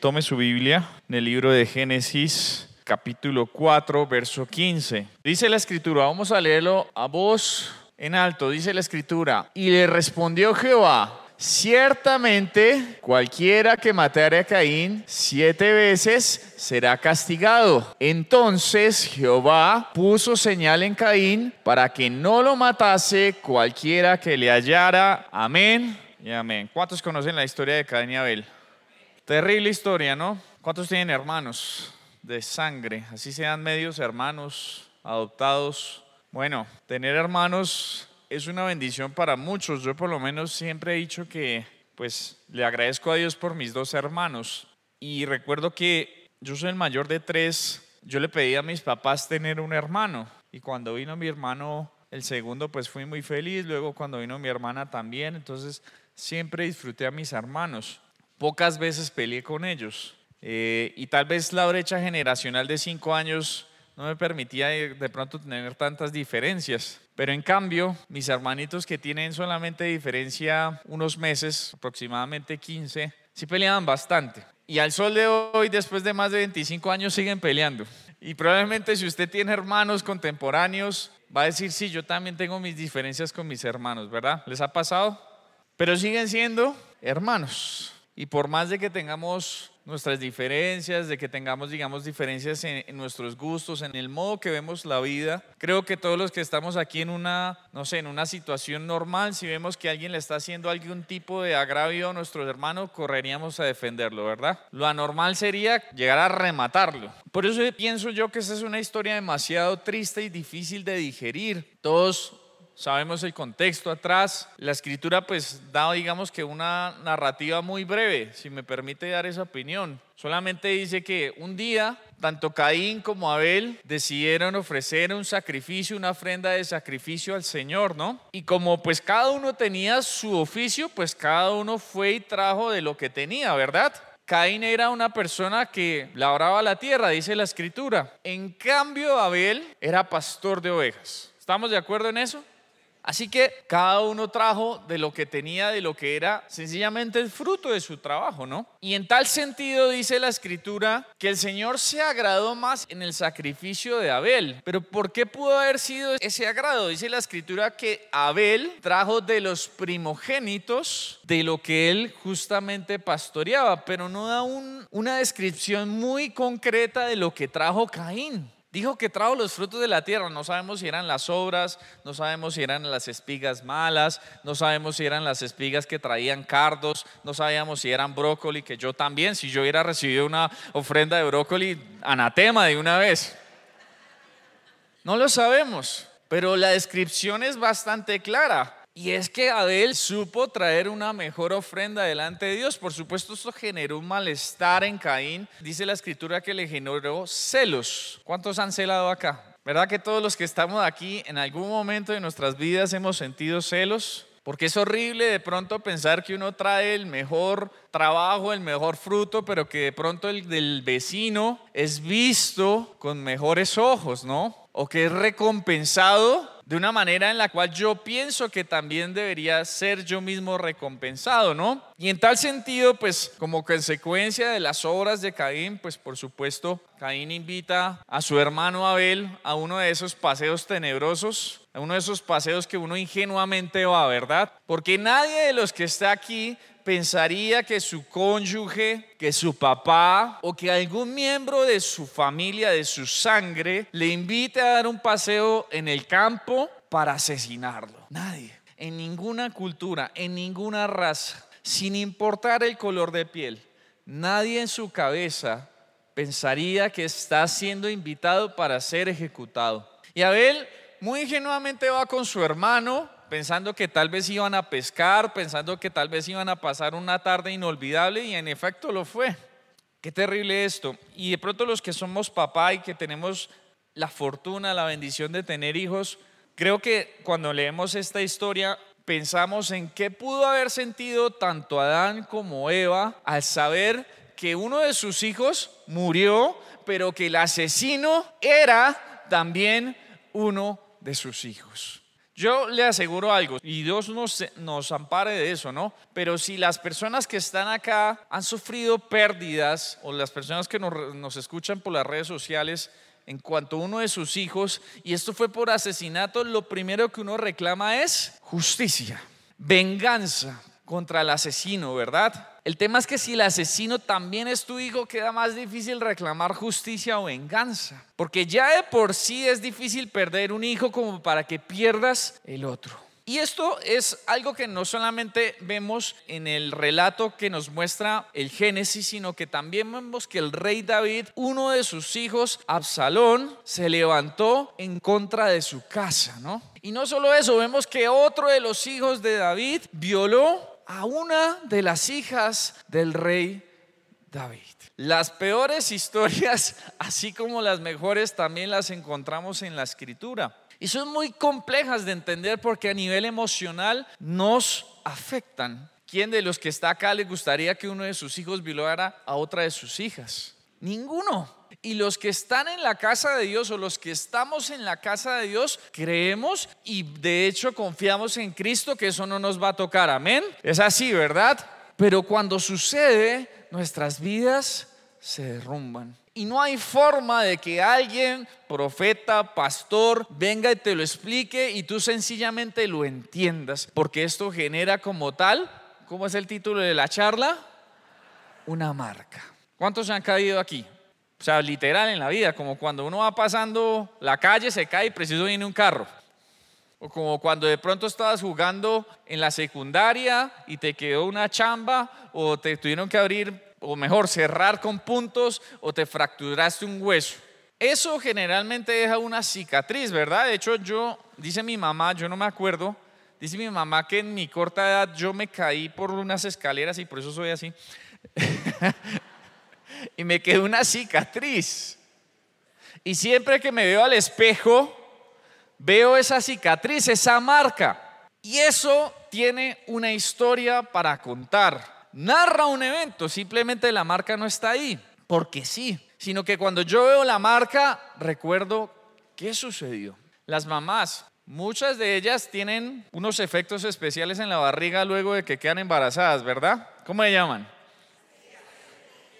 tome su Biblia en el libro de Génesis capítulo 4, verso 15. Dice la escritura, vamos a leerlo a voz en alto, dice la escritura, y le respondió Jehová, Ciertamente, cualquiera que matare a Caín siete veces será castigado. Entonces Jehová puso señal en Caín para que no lo matase cualquiera que le hallara. Amén y amén. ¿Cuántos conocen la historia de Caín y Abel? Terrible historia, ¿no? ¿Cuántos tienen hermanos de sangre? Así sean medios hermanos, adoptados. Bueno, tener hermanos es una bendición para muchos. Yo por lo menos siempre he dicho que pues le agradezco a Dios por mis dos hermanos. Y recuerdo que yo soy el mayor de tres. Yo le pedí a mis papás tener un hermano. Y cuando vino mi hermano, el segundo, pues fui muy feliz. Luego cuando vino mi hermana también. Entonces siempre disfruté a mis hermanos. Pocas veces peleé con ellos. Eh, y tal vez la brecha generacional de cinco años no me permitía de pronto tener tantas diferencias. Pero en cambio, mis hermanitos que tienen solamente diferencia unos meses, aproximadamente 15, sí peleaban bastante. Y al sol de hoy, después de más de 25 años, siguen peleando. Y probablemente si usted tiene hermanos contemporáneos, va a decir, sí, yo también tengo mis diferencias con mis hermanos, ¿verdad? ¿Les ha pasado? Pero siguen siendo hermanos. Y por más de que tengamos nuestras diferencias, de que tengamos, digamos, diferencias en, nuestros gustos, en el modo que vemos la vida. Creo que todos los que estamos aquí en una, no sé, en una situación normal, si vemos que alguien le está haciendo algún tipo de agravio a nuestro hermano, correríamos a defenderlo, ¿verdad? Lo anormal sería llegar a rematarlo. Por eso pienso yo que esa es una historia demasiado triste y difícil de digerir. Todos sabemos el contexto atrás. La escritura pues da digamos que una narrativa muy breve, si me permite dar esa opinión. Solamente dice que un día tanto Caín como Abel decidieron ofrecer un sacrificio, una ofrenda de sacrificio al Señor, ¿no? Y como pues cada uno tenía su oficio, pues cada uno fue y trajo de lo que tenía, ¿verdad? Caín era una persona que labraba la tierra, dice la escritura. En cambio, Abel era pastor de ovejas. ¿Estamos de acuerdo en eso? Así que cada uno trajo de lo que tenía, de lo que era sencillamente el fruto de su trabajo, ¿no? Y en tal sentido dice la escritura que el Señor se agradó más en el sacrificio de Abel. Pero ¿por qué pudo haber sido ese agrado? Dice la escritura que Abel trajo de los primogénitos de lo que él justamente pastoreaba, pero no da una descripción muy concreta de lo que trajo Caín. Dijo que trajo los frutos de la tierra. No sabemos si eran las obras, no sabemos si eran las espigas malas, no sabemos si eran las espigas que traían cardos, no sabíamos si eran brócoli, que yo también, si yo hubiera recibido una ofrenda de brócoli, anatema de una vez. No lo sabemos, pero la descripción es bastante clara. Y es que Abel supo traer una mejor ofrenda delante de Dios. Por supuesto, esto generó un malestar en Caín. Dice la escritura que le generó celos. ¿Cuántos han celado acá? ¿Verdad que todos los que estamos aquí en algún momento de nuestras vidas hemos sentido celos? Porque es horrible de pronto pensar que uno trae el mejor trabajo, el mejor fruto, pero que de pronto el del vecino es visto con mejores ojos, ¿no? O que es recompensado de una manera en la cual yo pienso que también debería ser yo mismo recompensado, ¿no? Y en tal sentido, pues como consecuencia de las obras de Caín, pues por supuesto, Caín invita a su hermano Abel a uno de esos paseos tenebrosos, a uno de esos paseos que uno ingenuamente va, ¿verdad? Porque nadie de los que está aquí pensaría que su cónyuge, que su papá o que algún miembro de su familia, de su sangre, le invite a dar un paseo en el campo para asesinarlo. Nadie. En ninguna cultura, en ninguna raza, sin importar el color de piel, nadie en su cabeza pensaría que está siendo invitado para ser ejecutado. Y Abel muy ingenuamente va con su hermano pensando que tal vez iban a pescar, pensando que tal vez iban a pasar una tarde inolvidable y en efecto lo fue. Qué terrible esto. Y de pronto los que somos papá y que tenemos la fortuna, la bendición de tener hijos, creo que cuando leemos esta historia pensamos en qué pudo haber sentido tanto Adán como Eva al saber que uno de sus hijos murió, pero que el asesino era también uno de sus hijos. Yo le aseguro algo, y Dios nos, nos ampare de eso, ¿no? Pero si las personas que están acá han sufrido pérdidas, o las personas que nos, nos escuchan por las redes sociales, en cuanto uno de sus hijos, y esto fue por asesinato, lo primero que uno reclama es justicia, venganza contra el asesino, ¿verdad? El tema es que si el asesino también es tu hijo, queda más difícil reclamar justicia o venganza. Porque ya de por sí es difícil perder un hijo como para que pierdas el otro. Y esto es algo que no solamente vemos en el relato que nos muestra el Génesis, sino que también vemos que el rey David, uno de sus hijos, Absalón, se levantó en contra de su casa, ¿no? Y no solo eso, vemos que otro de los hijos de David violó a una de las hijas del rey David. Las peores historias, así como las mejores, también las encontramos en la escritura. Y son muy complejas de entender porque a nivel emocional nos afectan. ¿Quién de los que está acá le gustaría que uno de sus hijos violara a otra de sus hijas? Ninguno. Y los que están en la casa de Dios o los que estamos en la casa de Dios, creemos y de hecho confiamos en Cristo que eso no nos va a tocar. Amén. Es así, ¿verdad? Pero cuando sucede, nuestras vidas se derrumban. Y no hay forma de que alguien, profeta, pastor, venga y te lo explique y tú sencillamente lo entiendas. Porque esto genera como tal, ¿cómo es el título de la charla? Una marca. ¿Cuántos se han caído aquí? O sea, literal en la vida, como cuando uno va pasando la calle, se cae y preciso viene un carro. O como cuando de pronto estabas jugando en la secundaria y te quedó una chamba o te tuvieron que abrir, o mejor, cerrar con puntos o te fracturaste un hueso. Eso generalmente deja una cicatriz, ¿verdad? De hecho, yo, dice mi mamá, yo no me acuerdo, dice mi mamá que en mi corta edad yo me caí por unas escaleras y por eso soy así. y me quedó una cicatriz. Y siempre que me veo al espejo, veo esa cicatriz, esa marca. Y eso tiene una historia para contar. Narra un evento, simplemente la marca no está ahí, porque sí, sino que cuando yo veo la marca, recuerdo qué sucedió. Las mamás, muchas de ellas tienen unos efectos especiales en la barriga luego de que quedan embarazadas, ¿verdad? ¿Cómo le llaman?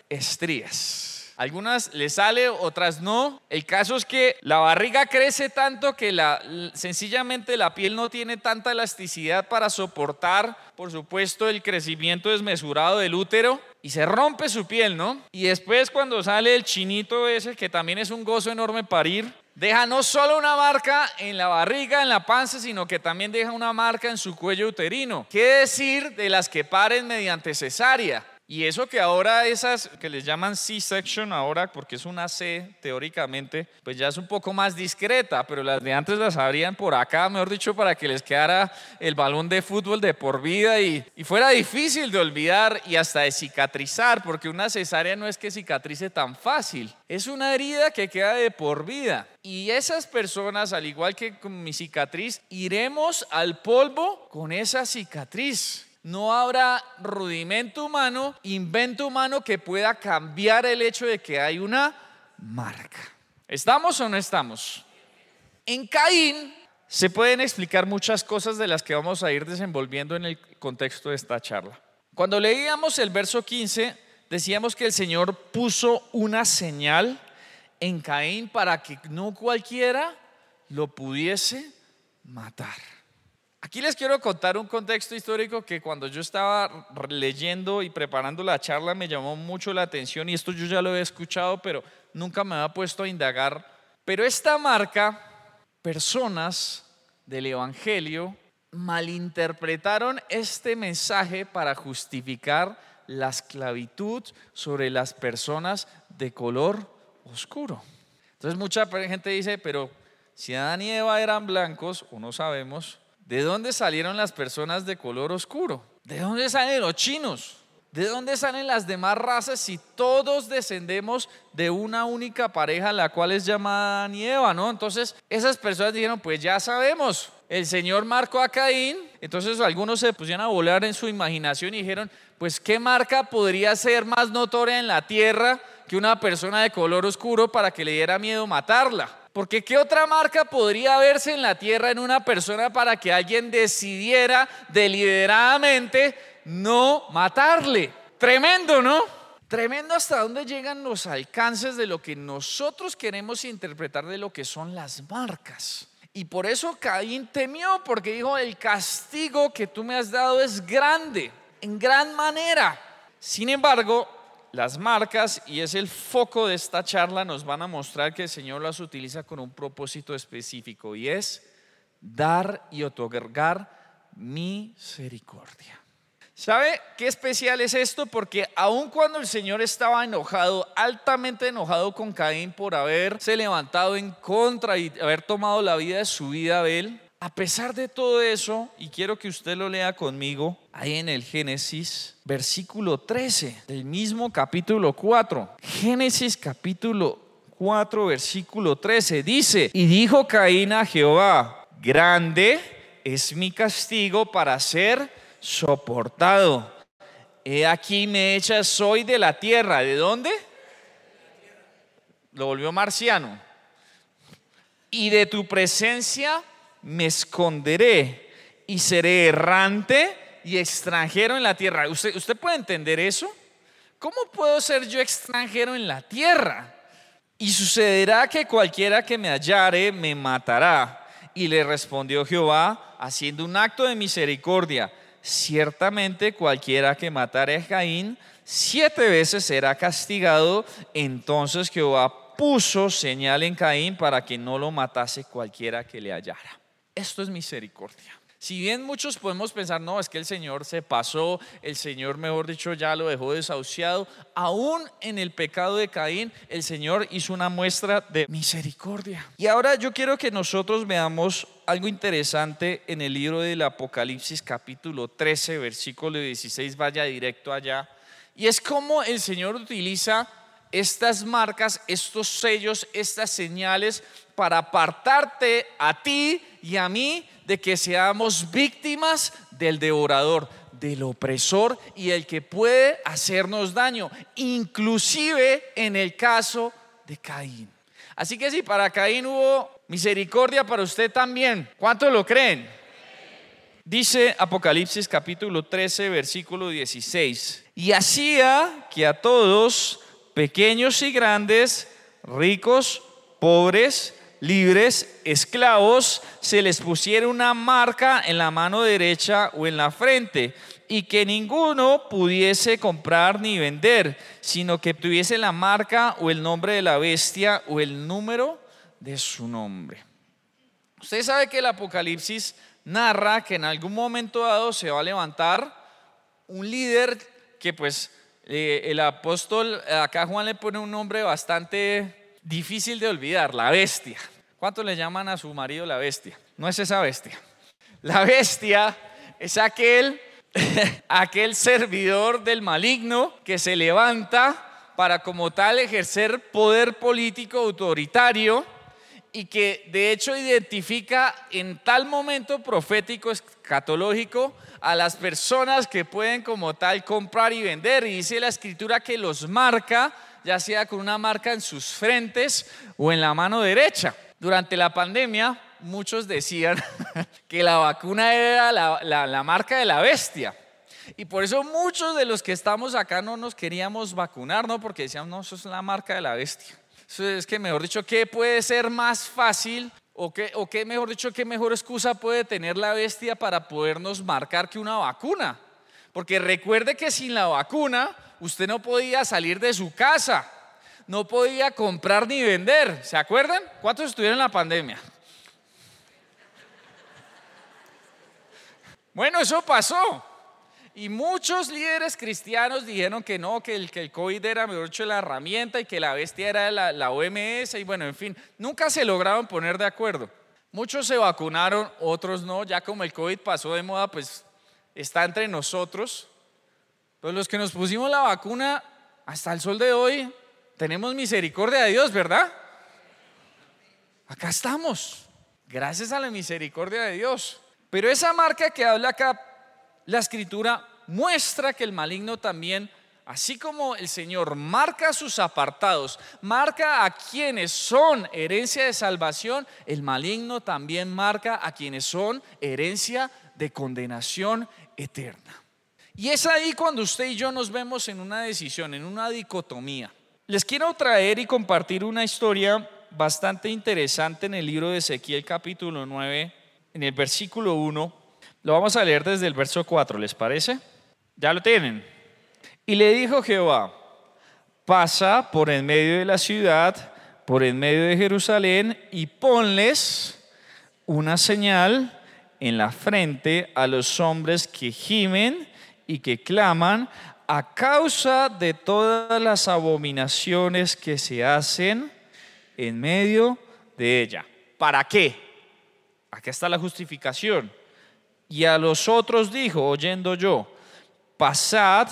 Estrías. Algunas le sale, otras no. El caso es que la barriga crece tanto que la, sencillamente la piel no tiene tanta elasticidad para soportar, por supuesto, el crecimiento desmesurado del útero y se rompe su piel, ¿no? Y después cuando sale el chinito ese, que también es un gozo enorme parir, deja no solo una marca en la barriga, en la panza, sino que también deja una marca en su cuello uterino. ¿Qué decir de las que paren mediante cesárea? Y eso que ahora esas que les llaman C-section ahora, porque es una C teóricamente, pues ya es un poco más discreta, pero las de antes las abrían por acá, mejor dicho, para que les quedara el balón de fútbol de por vida y, fuera difícil de olvidar y hasta de cicatrizar, porque una cesárea no es que cicatrice tan fácil, es una herida que queda de por vida. Y esas personas, al igual que con mi cicatriz, iremos al polvo con esa cicatriz no habrá rudimento humano, invento humano que pueda cambiar el hecho de que hay una marca. ¿Estamos o no estamos? En Caín se pueden explicar muchas cosas de las que vamos a ir desenvolviendo en el contexto de esta charla. Cuando leíamos el verso 15, decíamos que el Señor puso una señal en Caín para que no cualquiera lo pudiese matar. Aquí les quiero contar un contexto histórico que cuando yo estaba leyendo y preparando la charla me llamó mucho la atención y esto yo ya lo he escuchado, pero nunca me había puesto a indagar. Pero esta marca, personas del Evangelio malinterpretaron este mensaje para justificar la esclavitud sobre las personas de color oscuro. Entonces mucha gente dice, pero si Adán y Eva eran blancos, o no sabemos, ¿De dónde salieron las personas de color oscuro? ¿De dónde salen los chinos? ¿De dónde salen las demás razas si todos descendemos de una única pareja, la cual es llamada Nieva, ¿no? Entonces, esas personas dijeron, pues ya sabemos, el Señor marcó a Caín, entonces algunos se pusieron a volar en su imaginación y dijeron, pues qué marca podría ser más notoria en la tierra que una persona de color oscuro para que le diera miedo matarla. Porque ¿qué otra marca podría verse en la tierra en una persona para que alguien decidiera deliberadamente no matarle? Tremendo, ¿no? Tremendo hasta dónde llegan los alcances de lo que nosotros queremos interpretar de lo que son las marcas. Y por eso Caín temió, porque dijo, el castigo que tú me has dado es grande, en gran manera. Sin embargo, las marcas, y es el foco de esta charla, nos van a mostrar que el Señor las utiliza con un propósito específico y es dar y otorgar misericordia. ¿Sabe qué especial es esto? Porque aun cuando el Señor estaba enojado, altamente enojado con Caín por haberse levantado en contra y haber tomado la vida de su vida Abel, a pesar de todo eso, y quiero que usted lo lea conmigo, ahí en el Génesis, versículo 13 del mismo capítulo 4. Génesis capítulo 4, versículo 13, dice, y dijo Caín a Jehová, grande es mi castigo para ser soportado. He aquí me echas soy de la tierra. ¿De dónde? Lo volvió marciano. Y de tu presencia me esconderé y seré errante y extranjero en la tierra. ¿Usted, usted puede entender eso? ¿Cómo puedo ser yo extranjero en la tierra? Y sucederá que cualquiera que me hallare me matará. Y le respondió Jehová, haciendo un acto de misericordia, ciertamente cualquiera que matare a Caín, siete veces será castigado. Entonces Jehová puso señal en Caín para que no lo matase cualquiera que le hallara. Esto es misericordia. Si bien muchos podemos pensar, no, es que el Señor se pasó, el Señor, mejor dicho, ya lo dejó desahuciado, aún en el pecado de Caín, el Señor hizo una muestra de misericordia. Y ahora yo quiero que nosotros veamos algo interesante en el libro del Apocalipsis capítulo 13, versículo 16, vaya directo allá. Y es como el Señor utiliza estas marcas, estos sellos, estas señales para apartarte a ti y a mí de que seamos víctimas del devorador, del opresor y el que puede hacernos daño, inclusive en el caso de Caín. Así que si para Caín hubo misericordia, para usted también. ¿Cuántos lo creen? Dice Apocalipsis capítulo 13, versículo 16. Y hacía que a todos, pequeños y grandes, ricos, pobres, libres, esclavos, se les pusiera una marca en la mano derecha o en la frente, y que ninguno pudiese comprar ni vender, sino que tuviese la marca o el nombre de la bestia o el número de su nombre. Usted sabe que el Apocalipsis narra que en algún momento dado se va a levantar un líder que pues eh, el apóstol, acá Juan le pone un nombre bastante difícil de olvidar, la bestia. ¿Cuánto le llaman a su marido la bestia? No es esa bestia. La bestia es aquel, aquel servidor del maligno que se levanta para como tal ejercer poder político autoritario y que de hecho identifica en tal momento profético escatológico a las personas que pueden como tal comprar y vender. Y dice la escritura que los marca ya sea con una marca en sus frentes o en la mano derecha. Durante la pandemia, muchos decían que la vacuna era la, marca de la bestia. Y por eso muchos de los que estamos acá no nos queríamos vacunar, ¿no? Porque decíamos, no, eso es la marca de la bestia. Es que, mejor dicho, ¿qué puede ser más fácil o qué, o qué, mejor dicho, qué mejor excusa puede tener la bestia para podernos marcar que una vacuna? Porque recuerde que sin la vacuna usted no podía salir de su casa, no podía comprar ni vender. ¿Se acuerdan? ¿Cuántos estuvieron en la pandemia? Bueno, eso pasó. Y muchos líderes cristianos dijeron que no, que el, que el COVID era, mejor dicho, la herramienta y que la bestia era la, la OMS y bueno, en fin, nunca se lograron poner de acuerdo. Muchos se vacunaron, otros no, ya como el COVID pasó de moda, pues está entre nosotros. Pues los que nos pusimos la vacuna hasta el sol de hoy, tenemos misericordia de Dios, ¿verdad? Acá estamos, gracias a la misericordia de Dios. Pero esa marca que habla acá la escritura muestra que el maligno también Así como el Señor marca sus apartados, marca a quienes son herencia de salvación, el maligno también marca a quienes son herencia de condenación eterna. Y es ahí cuando usted y yo nos vemos en una decisión, en una dicotomía. Les quiero traer y compartir una historia bastante interesante en el libro de Ezequiel capítulo 9, en el versículo 1. Lo vamos a leer desde el verso 4, ¿les parece? ¿Ya lo tienen? Y le dijo Jehová, pasa por en medio de la ciudad, por en medio de Jerusalén, y ponles una señal en la frente a los hombres que gimen y que claman a causa de todas las abominaciones que se hacen en medio de ella. ¿Para qué? Aquí está la justificación. Y a los otros dijo, oyendo yo, pasad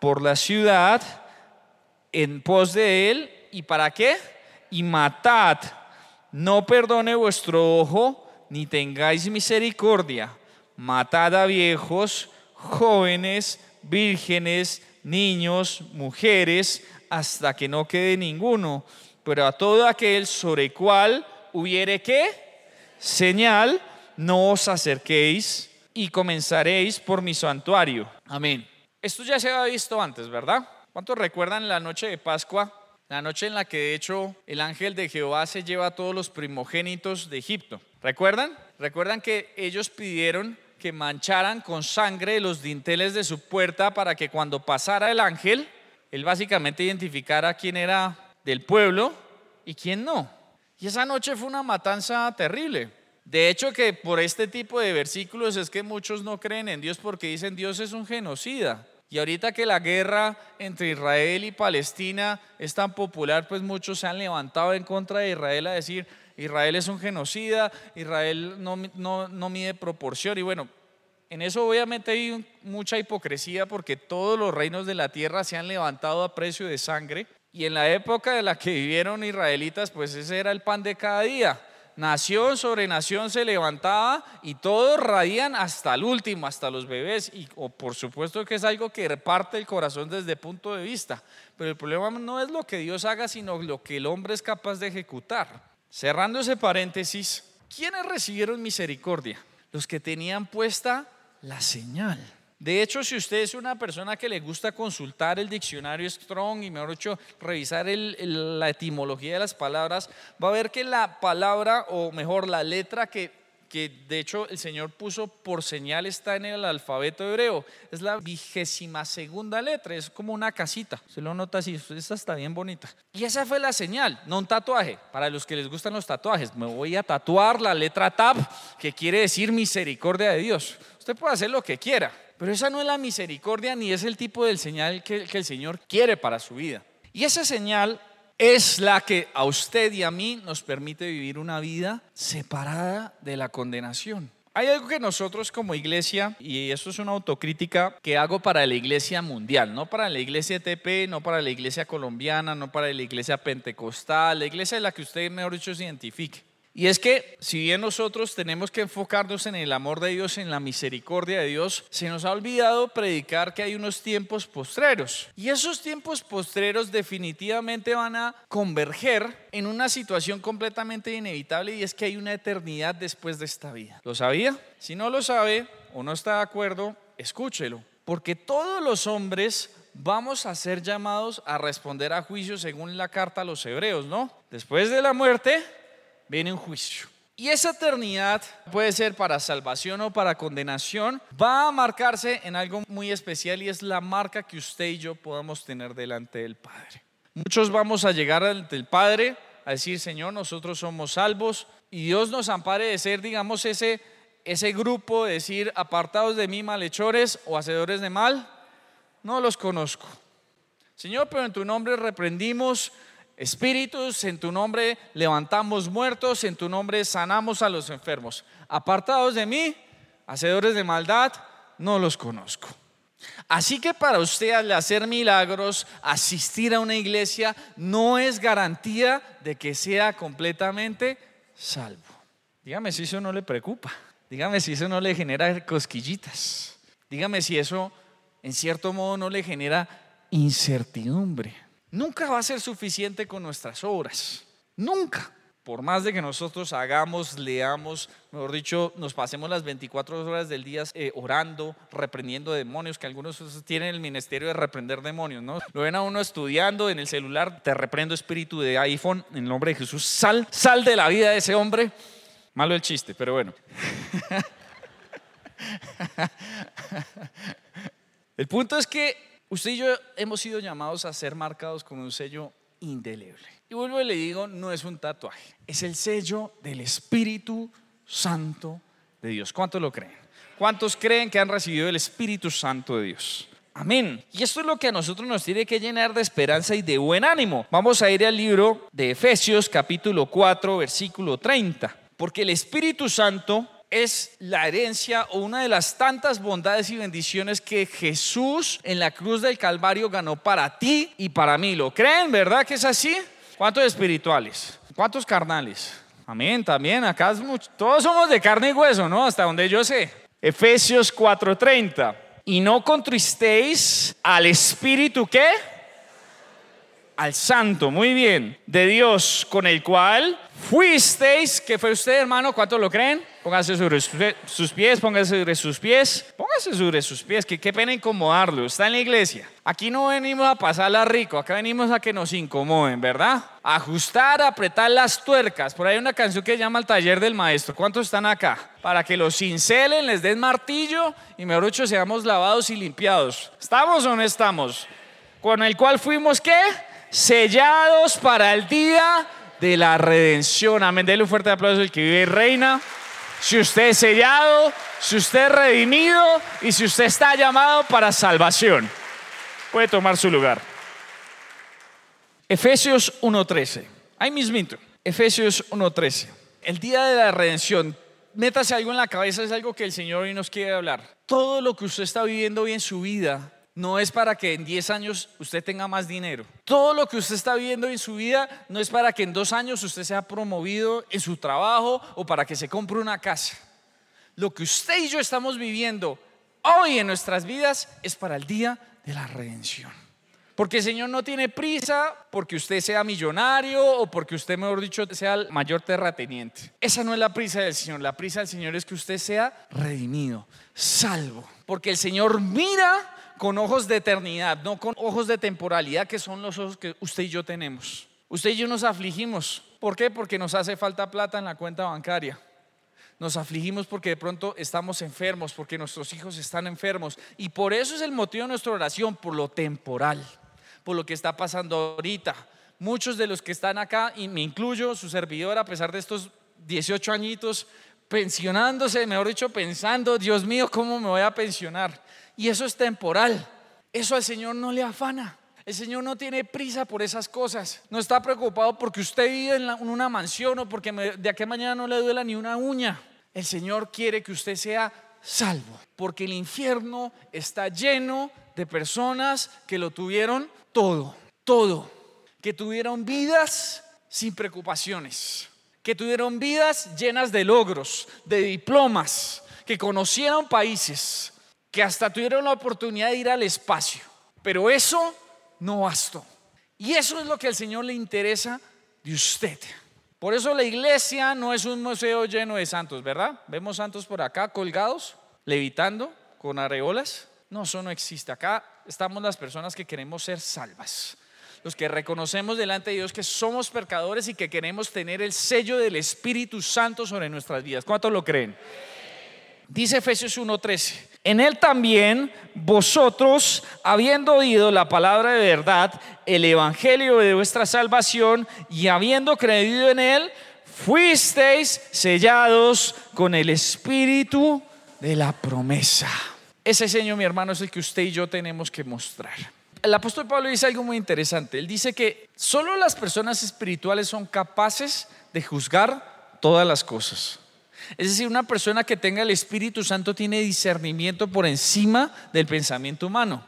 por la ciudad en pos de él. ¿Y para qué? Y matad. No perdone vuestro ojo, ni tengáis misericordia. Matad a viejos, jóvenes, vírgenes, niños, mujeres, hasta que no quede ninguno. Pero a todo aquel sobre cual hubiere qué? Señal, no os acerquéis y comenzaréis por mi santuario. Amén. Esto ya se había visto antes, ¿verdad? ¿Cuántos recuerdan la noche de Pascua? La noche en la que de hecho el ángel de Jehová se lleva a todos los primogénitos de Egipto. ¿Recuerdan? ¿Recuerdan que ellos pidieron que mancharan con sangre los dinteles de su puerta para que cuando pasara el ángel, él básicamente identificara quién era del pueblo y quién no? Y esa noche fue una matanza terrible. De hecho que por este tipo de versículos es que muchos no creen en Dios porque dicen Dios es un genocida. Y ahorita que la guerra entre Israel y Palestina es tan popular, pues muchos se han levantado en contra de Israel a decir, Israel es un genocida, Israel no, no, no mide proporción. Y bueno, en eso obviamente hay mucha hipocresía porque todos los reinos de la tierra se han levantado a precio de sangre. Y en la época de la que vivieron israelitas, pues ese era el pan de cada día nación sobre nación se levantaba y todos raían hasta el último, hasta los bebés. Y por supuesto que es algo que reparte el corazón desde punto de vista. Pero el problema no es lo que Dios haga, sino lo que el hombre es capaz de ejecutar. Cerrando ese paréntesis, ¿quiénes recibieron misericordia? Los que tenían puesta la señal. De hecho, si usted es una persona que le gusta consultar el diccionario Strong y mejor dicho, revisar la etimología de las palabras, va a ver que la palabra, o mejor la letra que, que de hecho el Señor puso por señal está en el alfabeto hebreo, es la vigésima segunda letra, es como una casita. Se lo nota así, esta está bien bonita. Y esa fue la señal, no un tatuaje. Para los que les gustan los tatuajes, me voy a tatuar la letra TAP, que quiere decir misericordia de Dios. Usted puede hacer lo que quiera pero esa no es la misericordia ni es el tipo de señal que, el Señor quiere para su vida. Y esa señal es la que a usted y a mí nos permite vivir una vida separada de la condenación. Hay algo que nosotros como iglesia, y eso es una autocrítica que hago para la iglesia mundial, no para la iglesia TP, no para la iglesia colombiana, no para la iglesia pentecostal, la iglesia en la que usted, mejor dicho, se identifique. Y es que si bien nosotros tenemos que enfocarnos en el amor de Dios, en la misericordia de Dios, se nos ha olvidado predicar que hay unos tiempos postreros. Y esos tiempos postreros definitivamente van a converger en una situación completamente inevitable y es que hay una eternidad después de esta vida. ¿Lo sabía? Si no lo sabe o no está de acuerdo, escúchelo. Porque todos los hombres vamos a ser llamados a responder a juicio según la carta a los hebreos, ¿no? Después de la muerte viene un juicio. Y esa eternidad puede ser para salvación o para condenación, va a marcarse en algo muy especial y es la marca que usted y yo podamos tener delante del Padre. Muchos vamos a llegar ante el Padre a decir, Señor, nosotros somos salvos y Dios nos ampare de ser, digamos, ese, ese grupo, de decir, apartados de mí, malhechores o hacedores de mal, no los conozco. Señor, pero en tu nombre reprendimos Espíritus, en tu nombre levantamos muertos, en tu nombre sanamos a los enfermos. Apartados de mí, hacedores de maldad, no los conozco. Así que para usted al hacer milagros, asistir a una iglesia, no es garantía de que sea completamente salvo. Dígame si eso no le preocupa. Dígame si eso no le genera cosquillitas. Dígame si eso en cierto modo no le genera incertidumbre. Nunca va a ser suficiente con nuestras obras. Nunca. Por más de que nosotros hagamos, leamos, mejor dicho, nos pasemos las 24 horas del día eh, orando, reprendiendo demonios, que algunos tienen el ministerio de reprender demonios, ¿no? Lo ven a uno estudiando en el celular, te reprendo espíritu de iPhone, en el nombre de Jesús, sal, sal de la vida de ese hombre. Malo el chiste, pero bueno. El punto es que usted y yo hemos sido llamados a ser marcados con un sello indeleble. Y vuelvo y le digo, no es un tatuaje, es el sello del Espíritu Santo de Dios. ¿Cuántos lo creen? ¿Cuántos creen que han recibido el Espíritu Santo de Dios? Amén. Y esto es lo que a nosotros nos tiene que llenar de esperanza y de buen ánimo. Vamos a ir al libro de Efesios capítulo 4 versículo 30. Porque el Espíritu Santo es la herencia o una de las tantas bondades y bendiciones que Jesús en la cruz del Calvario ganó para ti y para mí. ¿Lo creen? ¿Verdad que es así? ¿Cuántos espirituales? ¿Cuántos carnales? Amén, también acá es. Todos somos de carne y hueso, ¿no? Hasta donde yo sé. Efesios 4:30. Y no contristéis al Espíritu ¿qué? al Santo, muy bien, de Dios, con el cual fuisteis, que fue usted hermano, ¿cuántos lo creen? Póngase sobre sus pies, póngase sobre sus pies, póngase sobre sus pies, que qué pena incomodarlo, está en la iglesia. Aquí no venimos a pasarla rico, acá venimos a que nos incomoden, ¿verdad? Ajustar, apretar las tuercas. Por ahí hay una canción que llama El taller del maestro. ¿Cuántos están acá? Para que los cincelen, les den martillo y mejor dicho seamos lavados y limpiados. ¿Estamos o no estamos? Con el cual fuimos, ¿qué? sellados para el día de la redención. Amén. Denle un fuerte aplauso al que vive y reina. Si usted es sellado, si usted es redimido y si usted está llamado para salvación, puede tomar su lugar. Efesios 1.13. Ahí mismito. Efesios 1.13. El día de la redención. Métase algo en la cabeza, es algo que el Señor hoy nos quiere hablar. Todo lo que usted está viviendo hoy en su vida no es para que en 10 años usted tenga más dinero. Todo lo que usted está viviendo en su vida no es para que en dos años usted sea promovido en su trabajo o para que se compre una casa. Lo que usted y yo estamos viviendo hoy en nuestras vidas es para el día de la redención. Porque el Señor no tiene prisa porque usted sea millonario o porque usted, mejor dicho, sea el mayor terrateniente. Esa no es la prisa del Señor. La prisa del Señor es que usted sea redimido, salvo. Porque el Señor mira con ojos de eternidad, no con ojos de temporalidad, que son los ojos que usted y yo tenemos. Usted y yo nos afligimos. ¿Por qué? Porque nos hace falta plata en la cuenta bancaria. Nos afligimos porque de pronto estamos enfermos, porque nuestros hijos están enfermos. Y por eso es el motivo de nuestra oración, por lo temporal, por lo que está pasando ahorita. Muchos de los que están acá, y me incluyo, su servidor, a pesar de estos 18 añitos, pensionándose, mejor dicho, pensando, Dios mío, ¿cómo me voy a pensionar? Y eso es temporal. Eso al Señor no le afana. El Señor no tiene prisa por esas cosas. No está preocupado porque usted vive en, una mansión o porque de aquí a mañana no le duela ni una uña. El Señor quiere que usted sea salvo. Porque el infierno está lleno de personas que lo tuvieron todo, todo. Que tuvieron vidas sin preocupaciones. Que tuvieron vidas llenas de logros, de diplomas. Que conocieron países que hasta tuvieron la oportunidad de ir al espacio. Pero eso no bastó. Y eso es lo que al Señor le interesa de usted. Por eso la iglesia no es un museo lleno de santos, ¿verdad? Vemos santos por acá colgados, levitando, con areolas. No, eso no existe. Acá estamos las personas que queremos ser salvas. Los que reconocemos delante de Dios que somos pecadores y que queremos tener el sello del Espíritu Santo sobre nuestras vidas. ¿Cuántos lo creen? Dice Efesios 1:13, en él también vosotros, habiendo oído la palabra de verdad, el evangelio de vuestra salvación, y habiendo creído en él, fuisteis sellados con el espíritu de la promesa. Ese Señor, mi hermano, es el que usted y yo tenemos que mostrar. El apóstol Pablo dice algo muy interesante. Él dice que solo las personas espirituales son capaces de juzgar todas las cosas. Es decir, una persona que tenga el Espíritu Santo tiene discernimiento por encima del pensamiento humano.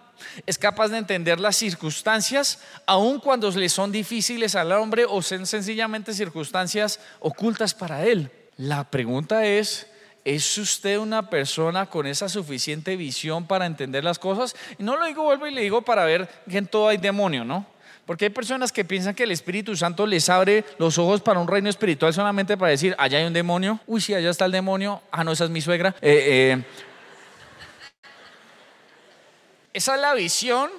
Es capaz de entender las circunstancias, aun cuando le son difíciles al hombre o son sencillamente circunstancias ocultas para él. La pregunta es, ¿Es usted una persona con esa suficiente visión para entender las cosas? Y no lo digo, vuelvo y le digo para ver que en todo hay demonio, ¿no? Porque hay personas que piensan que el Espíritu Santo les abre los ojos para un reino espiritual solamente para decir, allá hay un demonio, uy, sí, allá está el demonio, ah, no, esa es mi suegra. Eh, eh. Esa es la visión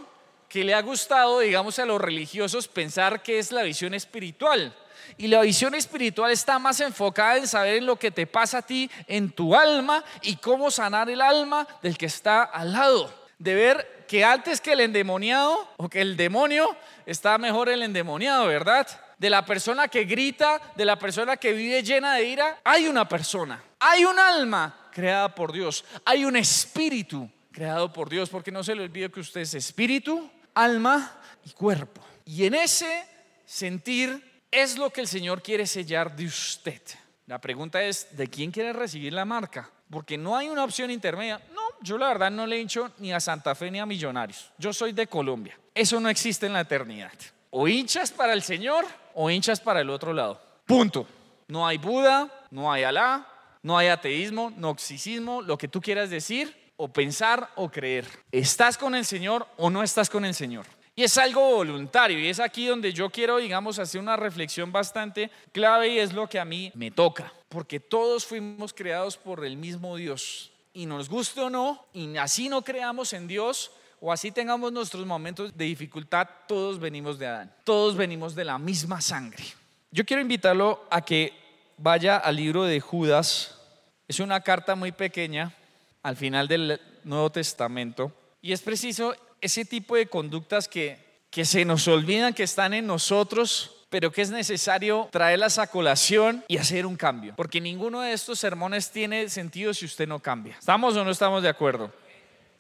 que le ha gustado, digamos, a los religiosos pensar que es la visión espiritual. Y la visión espiritual está más enfocada en saber lo que te pasa a ti, en tu alma y cómo sanar el alma del que está al lado. De ver que antes que el endemoniado o que el demonio está mejor el endemoniado, ¿verdad? De la persona que grita, de la persona que vive llena de ira, hay una persona, hay un alma creada por Dios, hay un espíritu creado por Dios, porque no se le olvide que usted es espíritu, alma y cuerpo. Y en ese sentir es lo que el Señor quiere sellar de usted. La pregunta es, ¿de quién quiere recibir la marca? Porque no hay una opción intermedia. Yo la verdad no le hincho ni a Santa Fe ni a Millonarios. Yo soy de Colombia. Eso no existe en la eternidad. O hinchas para el Señor o hinchas para el otro lado. Punto. No hay Buda, no hay Alá, no hay ateísmo, noxicismo, lo que tú quieras decir o pensar o creer. ¿Estás con el Señor o no estás con el Señor? Y es algo voluntario y es aquí donde yo quiero, digamos, hacer una reflexión bastante clave y es lo que a mí me toca, porque todos fuimos creados por el mismo Dios y nos guste o no, y así no creamos en Dios o así tengamos nuestros momentos de dificultad, todos venimos de Adán, todos venimos de la misma sangre. Yo quiero invitarlo a que vaya al libro de Judas, es una carta muy pequeña al final del Nuevo Testamento y es preciso ese tipo de conductas que, que se nos olvidan que están en nosotros, pero que es necesario traerlas a colación y hacer un cambio. Porque ninguno de estos sermones tiene sentido si usted no cambia. ¿Estamos o no estamos de acuerdo?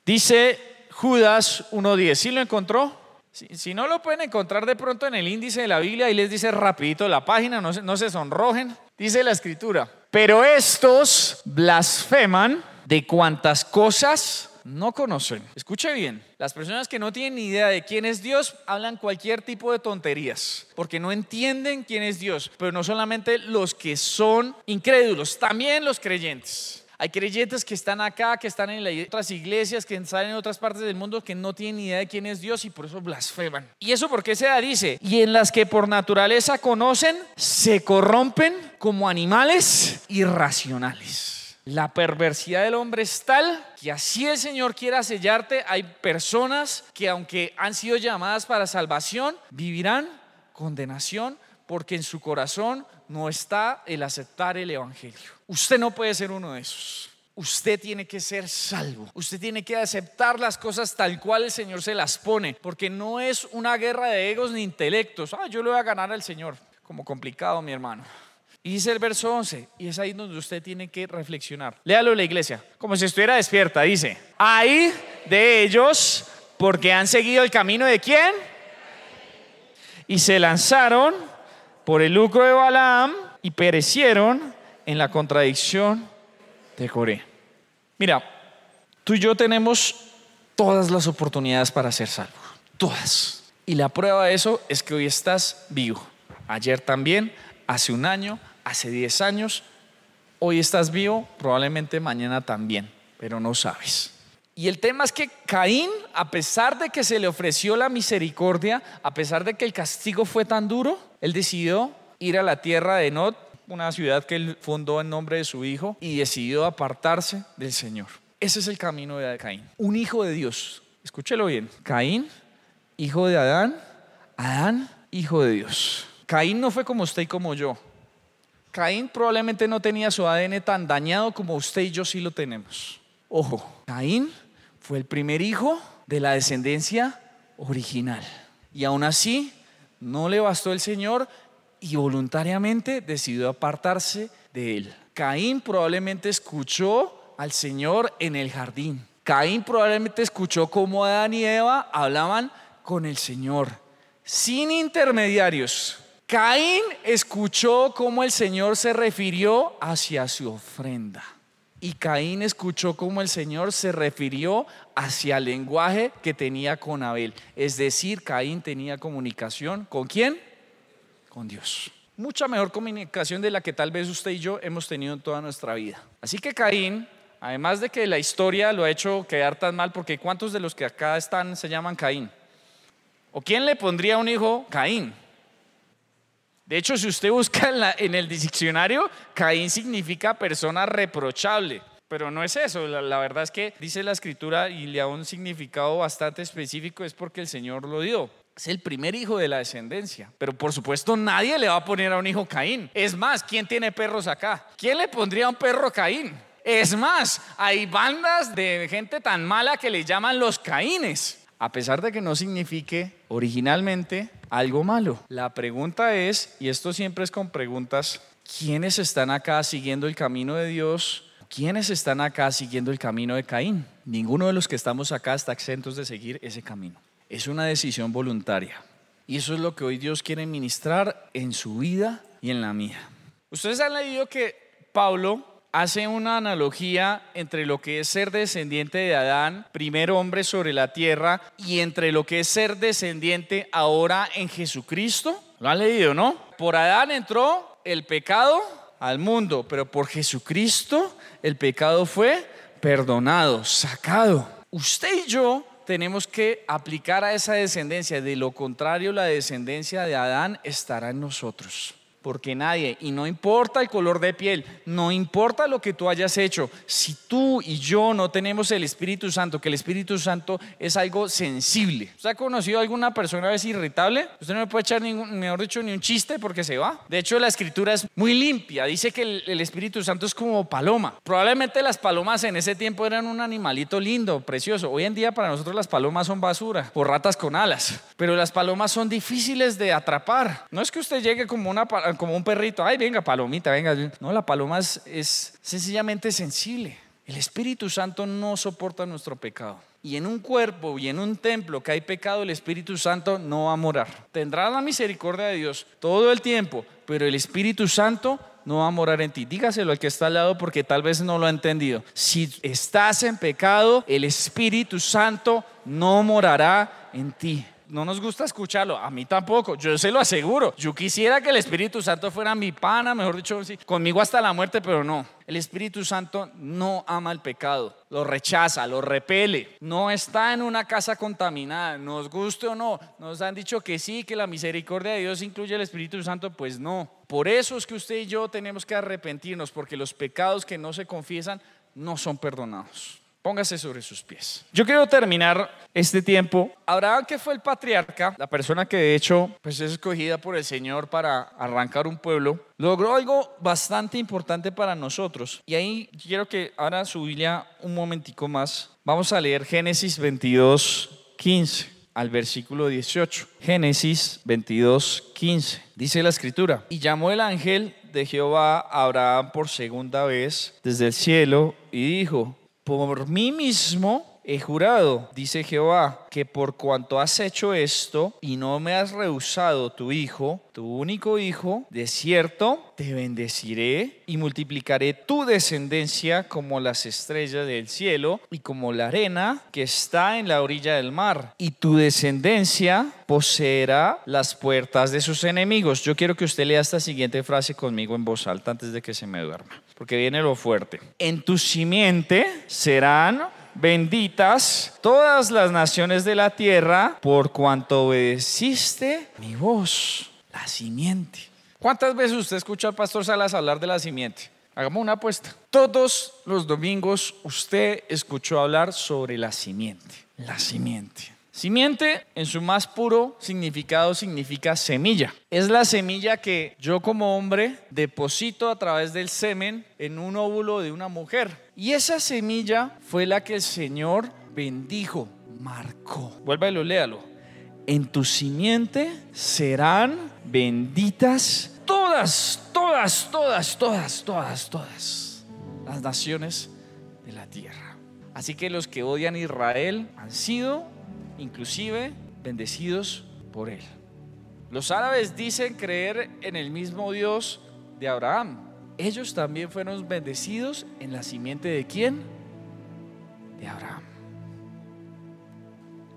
Dice Judas 1.10. ¿Sí lo encontró? Si, no lo pueden encontrar de pronto en el índice de la Biblia, ahí les dice rapidito la página, no no se sonrojen. Dice la escritura, pero estos blasfeman de cuantas cosas no conocen. Escuche bien, las personas que no tienen ni idea de quién es Dios hablan cualquier tipo de tonterías, porque no entienden quién es Dios, pero no solamente los que son incrédulos, también los creyentes. Hay creyentes que están acá, que están en otras iglesias, que están en otras partes del mundo, que no tienen ni idea de quién es Dios y por eso blasfeman. ¿Y eso porque se da? Dice, y en las que por naturaleza conocen, se corrompen como animales irracionales. La perversidad del hombre es tal que así el Señor quiera sellarte. Hay personas que aunque han sido llamadas para salvación, vivirán condenación porque en su corazón no está el aceptar el Evangelio. Usted no puede ser uno de esos. Usted tiene que ser salvo. Usted tiene que aceptar las cosas tal cual el Señor se las pone, porque no es una guerra de egos ni intelectos. Ah, yo le voy a ganar al Señor. Como complicado, mi hermano. Y dice el verso 11, y es ahí donde usted tiene que reflexionar. Léalo la iglesia, como si estuviera despierta. Dice, hay de ellos porque han seguido el camino de quién? Y se lanzaron por el lucro de Balaam y perecieron en la contradicción de Coré. Mira, tú y yo tenemos todas las oportunidades para ser salvos, todas. Y la prueba de eso es que hoy estás vivo. Ayer también, hace un año, hace 10 años, hoy estás vivo, probablemente mañana también, pero no sabes. Y el tema es que Caín, a pesar de que se le ofreció la misericordia, a pesar de que el castigo fue tan duro, él decidió ir a la tierra de Nod, una ciudad que él fundó en nombre de su hijo, y decidió apartarse del Señor. Ese es el camino de Caín. Un hijo de Dios. Escúchelo bien. Caín, hijo de Adán. Adán, hijo de Dios. Caín no fue como usted y como yo. Caín probablemente no tenía su ADN tan dañado como usted y yo sí lo tenemos. Ojo, Caín fue el primer hijo de la descendencia original. Y aún así, no le bastó el Señor y voluntariamente decidió apartarse de él. Caín probablemente escuchó al Señor en el jardín. Caín probablemente escuchó cómo Adán y Eva hablaban con el Señor, sin intermediarios. Caín escuchó cómo el Señor se refirió hacia su ofrenda. Y Caín escuchó cómo el Señor se refirió hacia el lenguaje que tenía con Abel. Es decir, Caín tenía comunicación con quién? Con Dios. mucha mejor comunicación de la que tal vez usted y yo hemos tenido en toda nuestra vida. Así que Caín, además de que la historia lo ha hecho quedar tan mal, porque ¿cuántos de los que acá están se llaman Caín? ¿O quién le pondría un hijo Caín? De hecho, si usted busca en, el diccionario, Caín significa persona reprochable. Pero no es eso, la, verdad es que dice la escritura y le da un significado bastante específico, es porque el Señor lo dio. Es el primer hijo de la descendencia. Pero por supuesto nadie le va a poner a un hijo Caín. Es más, ¿quién tiene perros acá? ¿Quién le pondría a un perro Caín? Es más, hay bandas de gente tan mala que le llaman los Caínes. A pesar de que no signifique originalmente algo malo. La pregunta es, y esto siempre es con preguntas, ¿quiénes están acá siguiendo el camino de Dios? ¿Quiénes están acá siguiendo el camino de Caín? Ninguno de los que estamos acá está exentos de seguir ese camino. Es una decisión voluntaria. Y eso es lo que hoy Dios quiere ministrar en su vida y en la mía. Ustedes han leído que Pablo hace una analogía entre lo que es ser descendiente de Adán, primer hombre sobre la tierra, y entre lo que es ser descendiente ahora en Jesucristo. ¿Lo han leído, no? Por Adán entró el pecado al mundo, pero por Jesucristo el pecado fue perdonado, sacado. Usted y yo tenemos que aplicar a esa descendencia, de lo contrario la descendencia de Adán estará en nosotros porque nadie, y no importa el color de piel, no importa lo que tú hayas hecho, si tú y yo no tenemos el Espíritu Santo, que el Espíritu Santo es algo sensible. ¿Usted ha conocido a alguna persona a veces irritable? Usted no me puede echar ningún, mejor dicho, ni un chiste porque se va. De hecho, la escritura es muy limpia, dice que el, el Espíritu Santo es como paloma. Probablemente las palomas en ese tiempo eran un animalito lindo, precioso. Hoy en día para nosotros las palomas son basura, por ratas con alas, pero las palomas son difíciles de atrapar. No es que usted llegue como una como un perrito, ay, venga, palomita, venga. No, la paloma es, sencillamente sensible. El Espíritu Santo no soporta nuestro pecado. Y en un cuerpo y en un templo que hay pecado, el Espíritu Santo no va a morar. Tendrá la misericordia de Dios todo el tiempo, pero el Espíritu Santo no va a morar en ti. Dígaselo al que está al lado porque tal vez no lo ha entendido. Si estás en pecado, el Espíritu Santo no morará en ti no nos gusta escucharlo, a mí tampoco, yo se lo aseguro. Yo quisiera que el Espíritu Santo fuera mi pana, mejor dicho, conmigo hasta la muerte, pero no. El Espíritu Santo no ama el pecado, lo rechaza, lo repele. No está en una casa contaminada, nos guste o no. Nos han dicho que sí, que la misericordia de Dios incluye el Espíritu Santo, pues no. Por eso es que usted y yo tenemos que arrepentirnos, porque los pecados que no se confiesan no son perdonados. Póngase sobre sus pies. Yo quiero terminar este tiempo. Abraham, que fue el patriarca, la persona que de hecho pues, es escogida por el Señor para arrancar un pueblo, logró algo bastante importante para nosotros. Y ahí quiero que ahora su Biblia un momentico más. Vamos a leer Génesis 22, 15 al versículo 18. Génesis 22, 15. Dice la escritura, y llamó el ángel de Jehová a Abraham por segunda vez desde el cielo y dijo, por mí mismo he jurado, dice Jehová, que por cuanto has hecho esto y no me has rehusado tu hijo, tu único hijo, de cierto te bendeciré y multiplicaré tu descendencia como las estrellas del cielo y como la arena que está en la orilla del mar. Y tu descendencia poseerá las puertas de sus enemigos. Yo quiero que usted lea esta siguiente frase conmigo en voz alta antes de que se me duerma, porque viene lo fuerte. En tu simiente serán benditas todas las naciones de la tierra por cuanto obedeciste mi voz, la simiente. ¿Cuántas veces usted escucha al pastor Salas hablar de la simiente? Hagamos una apuesta. Todos los domingos usted escuchó hablar sobre la simiente, la simiente. Simiente en su más puro significado significa semilla. Es la semilla que yo como hombre deposito a través del semen en un óvulo de una mujer. Y esa semilla fue la que el Señor bendijo, marcó. Vuelva y lo léalo. En tu simiente serán benditas todas, todas, todas, todas, todas, todas las naciones de la tierra. Así que los que odian a Israel han sido inclusive bendecidos por él. Los árabes dicen creer en el mismo Dios de Abraham. Ellos también fueron bendecidos en la simiente de quién? De Abraham.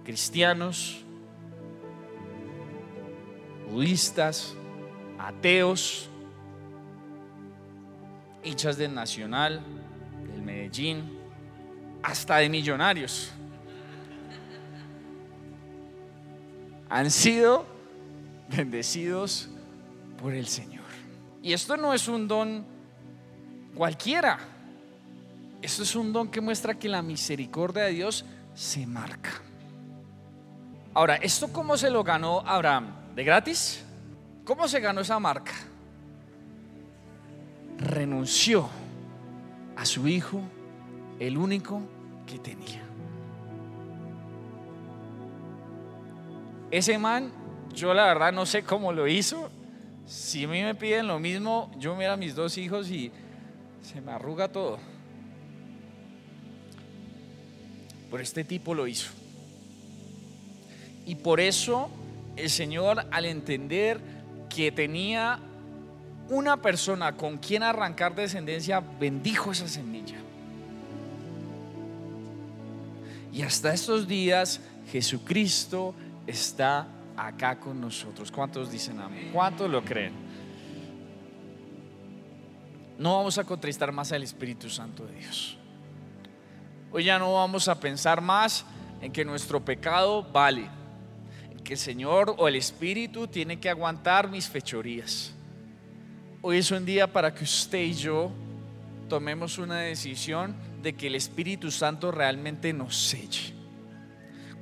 Cristianos, budistas, ateos, hinchas del Nacional, del Medellín, hasta de millonarios. Han sido bendecidos por el Señor. Y esto no es un don cualquiera. Esto es un don que muestra que la misericordia de Dios se marca. Ahora, ¿esto cómo se lo ganó Abraham? ¿De gratis? ¿Cómo se ganó esa marca? Renunció a su hijo, el único que tenía. Ese man, yo la verdad no sé cómo lo hizo. Si a mí me piden lo mismo, yo miro a mis dos hijos y se me arruga todo. Por este tipo lo hizo. Y por eso el Señor al entender que tenía una persona con quien arrancar descendencia, bendijo esa semilla. Y hasta estos días Jesucristo está acá con nosotros. ¿Cuántos dicen amén? ¿Cuántos lo creen? No vamos a contristar más al Espíritu Santo de Dios. Hoy ya no vamos a pensar más en que nuestro pecado vale, en que el Señor o el Espíritu tiene que aguantar mis fechorías. Hoy es un día para que usted y yo tomemos una decisión de que el Espíritu Santo realmente nos selle.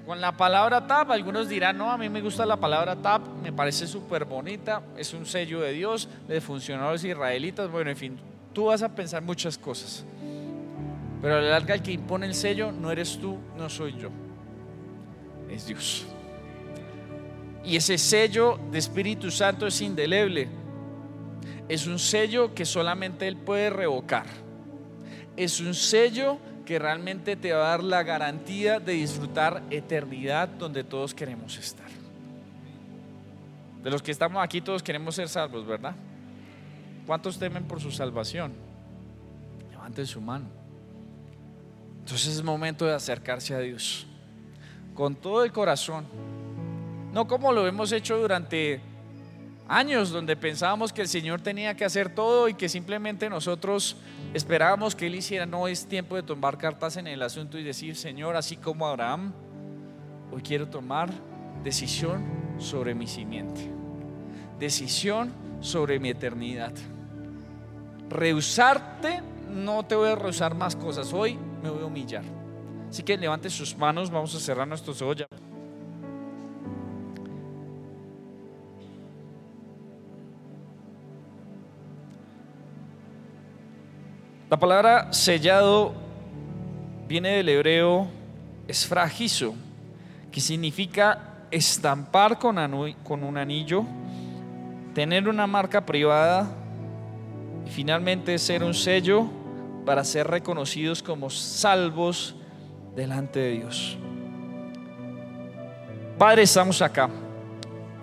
Con la palabra TAP, algunos dirán, no, a mí me gusta la palabra TAP, me parece súper bonita, es un sello de Dios, de funcionarios israelitas, bueno, en fin, tú vas a pensar muchas cosas. Pero a la larga el que impone el sello no eres tú, no soy yo, es Dios. Y ese sello de Espíritu Santo es indeleble. Es un sello que solamente Él puede revocar. Es un sello que realmente te va a dar la garantía de disfrutar eternidad donde todos queremos estar. De los que estamos aquí todos queremos ser salvos, ¿verdad? ¿Cuántos temen por su salvación? Levanten su mano. Entonces es momento de acercarse a Dios con todo el corazón. No como lo hemos hecho durante años donde pensábamos que el Señor tenía que hacer todo y que simplemente nosotros esperábamos que Él hiciera. No es tiempo de tomar cartas en el asunto y decir, Señor, así como Abraham, hoy quiero tomar decisión sobre mi simiente, decisión sobre mi eternidad. Rehusarte, no te voy a rehusar más cosas. Hoy me voy a humillar. Así que levante sus manos, vamos a cerrar nuestros ojos. La palabra sellado viene del hebreo esfragizo, que significa estampar con, con un anillo, tener una marca privada y finalmente ser un sello para ser reconocidos como salvos delante de Dios. Padre, estamos acá.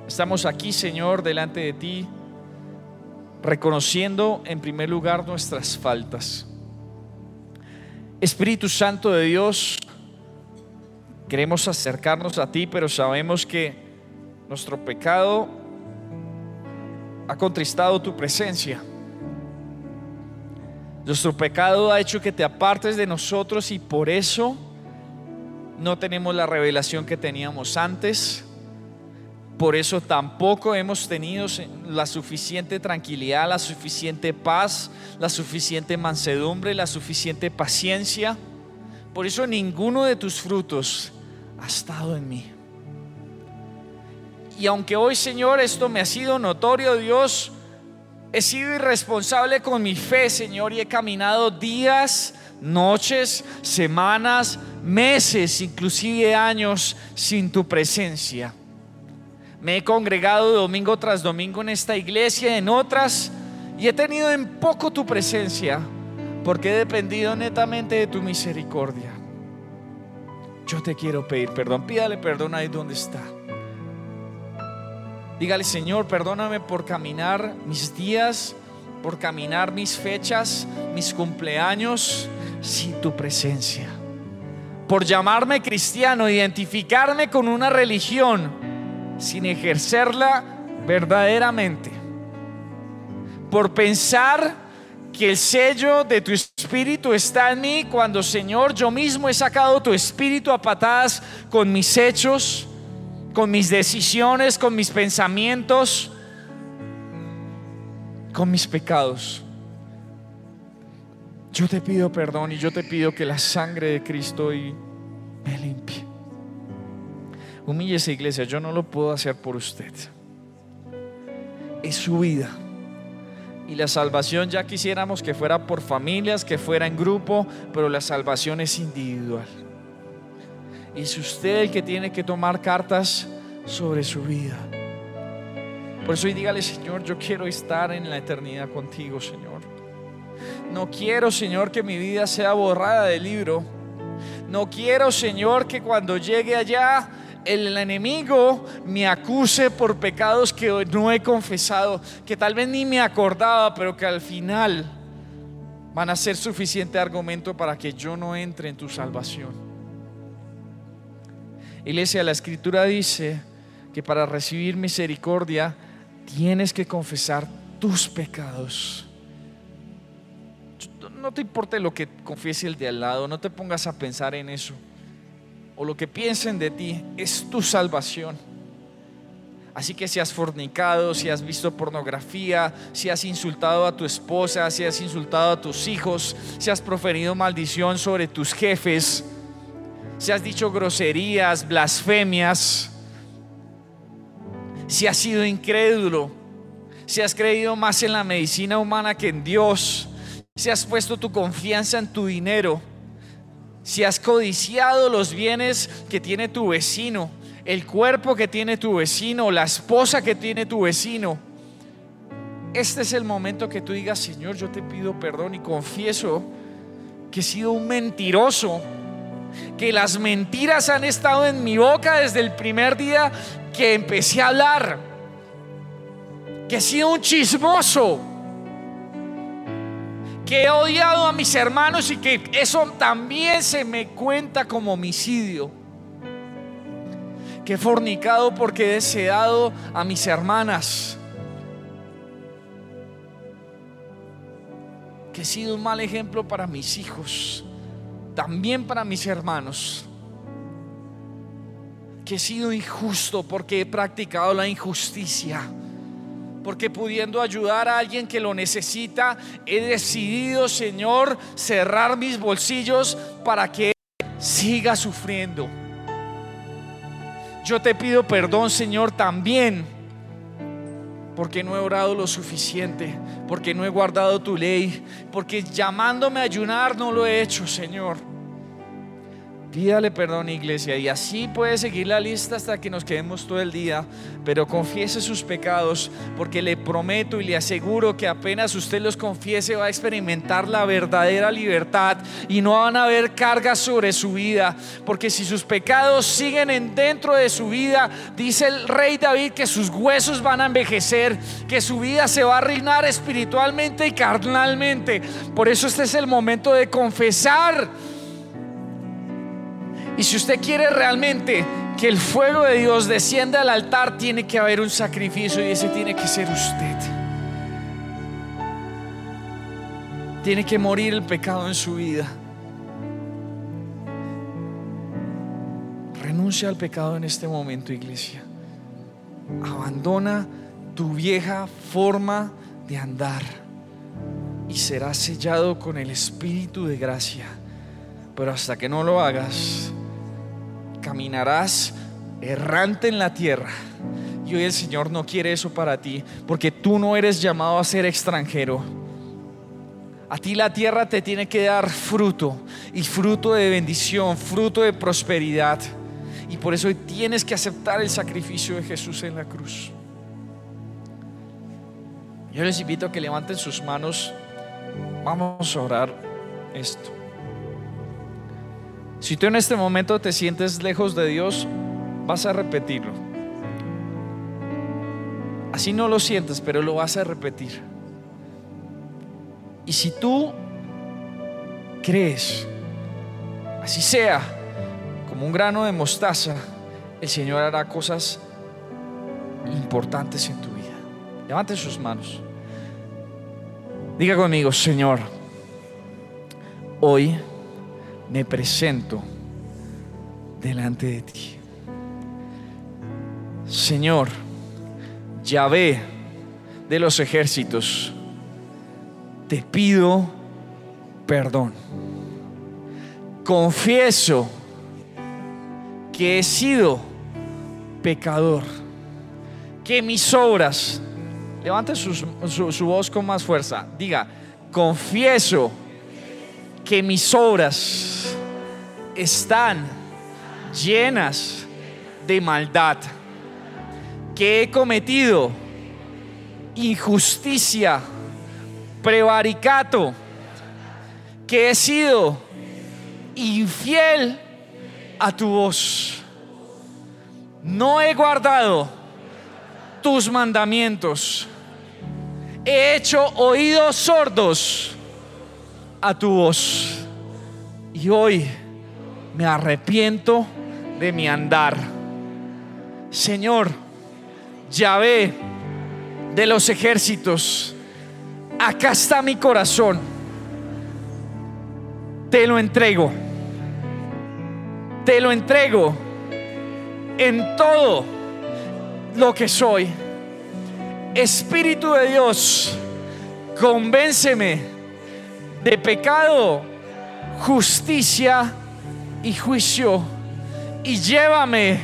Estamos aquí, Señor, delante de ti reconociendo en primer lugar nuestras faltas. Espíritu Santo de Dios, queremos acercarnos a ti, pero sabemos que nuestro pecado ha contristado tu presencia. Nuestro pecado ha hecho que te apartes de nosotros y por eso no tenemos la revelación que teníamos antes por eso tampoco hemos tenido la suficiente tranquilidad, la suficiente paz, la suficiente mansedumbre, la suficiente paciencia. Por eso ninguno de tus frutos ha estado en mí. Y aunque hoy, Señor, esto me ha sido notorio, Dios, he sido irresponsable con mi fe, Señor, y he caminado días, noches, semanas, meses, inclusive años sin tu presencia. Me he congregado domingo tras domingo en esta iglesia, en otras, y he tenido en poco tu presencia, porque he dependido netamente de tu misericordia. Yo te quiero pedir perdón, pídale perdón ahí donde está. Dígale, Señor, perdóname por caminar mis días, por caminar mis fechas, mis cumpleaños sin tu presencia. Por llamarme cristiano, identificarme con una religión sin ejercerla verdaderamente. por pensar que el sello de tu espíritu está en mí cuando, Señor, yo mismo he sacado tu espíritu a patadas con mis hechos, con mis decisiones, con mis pensamientos, con mis pecados. Yo te pido perdón y yo te pido que la sangre de Cristo hoy me limpie. Humíllese, iglesia, yo no lo puedo hacer por usted. Es su vida. Y la salvación ya quisiéramos que fuera por familias, que fuera en grupo, pero la salvación es individual. Y es usted el que tiene que tomar cartas sobre su vida. Por eso hoy dígale, Señor, yo quiero estar en la eternidad contigo, Señor. No quiero, Señor, que mi vida sea borrada del libro. No quiero, Señor, que cuando llegue allá el enemigo me acuse por pecados que no he confesado, que tal vez ni me acordaba, pero que al final van a ser suficiente argumento para que yo no entre en tu salvación. Iglesia, la escritura dice que para recibir misericordia tienes que confesar tus pecados. No te importe lo que confiese el de al lado, no te pongas a pensar en eso. O lo que piensen de ti es tu salvación. Así que si has fornicado, si has visto pornografía, si has insultado a tu esposa, si has insultado a tus hijos, si has proferido maldición sobre tus jefes, si has dicho groserías, blasfemias, si has sido incrédulo, si has creído más en la medicina humana que en Dios, si has puesto tu confianza en tu dinero, si has codiciado los bienes que tiene tu vecino, el cuerpo que tiene tu vecino, la esposa que tiene tu vecino, este es el momento que tú digas, Señor, yo te pido perdón y confieso que he sido un mentiroso, que las mentiras han estado en mi boca desde el primer día que empecé a hablar, que he sido un chismoso que he odiado a mis hermanos y que eso también se me cuenta como homicidio. Que he fornicado porque he deseado a mis hermanas. Que he sido un mal ejemplo para mis hijos, también para mis hermanos. Que he sido injusto porque he practicado la injusticia porque pudiendo ayudar a alguien que lo necesita, he decidido, Señor, cerrar mis bolsillos para que siga sufriendo. Yo te pido perdón, Señor, también, porque no he orado lo suficiente, porque no he guardado tu ley, porque llamándome a ayunar no lo he hecho, Señor. Pídale perdón, iglesia, y así puede seguir la lista hasta que nos quedemos todo el día, pero confiese sus pecados, porque le prometo y le aseguro que apenas usted los confiese va a experimentar la verdadera libertad y no van a haber cargas sobre su vida, porque si sus pecados siguen en dentro de su vida, dice el rey David que sus huesos van a envejecer, que su vida se va a arruinar espiritualmente y carnalmente. Por eso este es el momento de confesar y si usted quiere realmente que el fuego de Dios descienda al altar, tiene que haber un sacrificio y ese tiene que ser usted. Tiene que morir el pecado en su vida. Renuncia al pecado en este momento, iglesia. Abandona tu vieja forma de andar y serás sellado con el Espíritu de gracia. Pero hasta que no lo hagas, caminarás errante en la tierra. Y hoy el Señor no quiere eso para ti, porque tú no eres llamado a ser extranjero. A ti la tierra te tiene que dar fruto, y fruto de bendición, fruto de prosperidad. Y por eso hoy tienes que aceptar el sacrificio de Jesús en la cruz. Yo les invito a que levanten sus manos. Vamos a orar esto. Si tú en este momento te sientes lejos de Dios, vas a repetirlo. Así no lo sientes, pero lo vas a repetir. Y si tú crees, así sea, como un grano de mostaza, el Señor hará cosas importantes en tu vida. Levante sus manos. Diga conmigo, Señor, hoy me presento delante de ti. Señor, Yahvé de los ejércitos, te pido perdón. Confieso que he sido pecador, que mis obras, levante su, su voz con más fuerza, diga, confieso que mis obras están llenas de maldad, que he cometido injusticia, prevaricato, que he sido infiel a tu voz. No he guardado tus mandamientos. He hecho oídos sordos a tu voz. Y hoy me arrepiento de mi andar. Señor, Yahvé de los ejércitos, acá está mi corazón. Te lo entrego. Te lo entrego en todo lo que soy. Espíritu de Dios, convénceme de pecado, justicia y juicio y llévame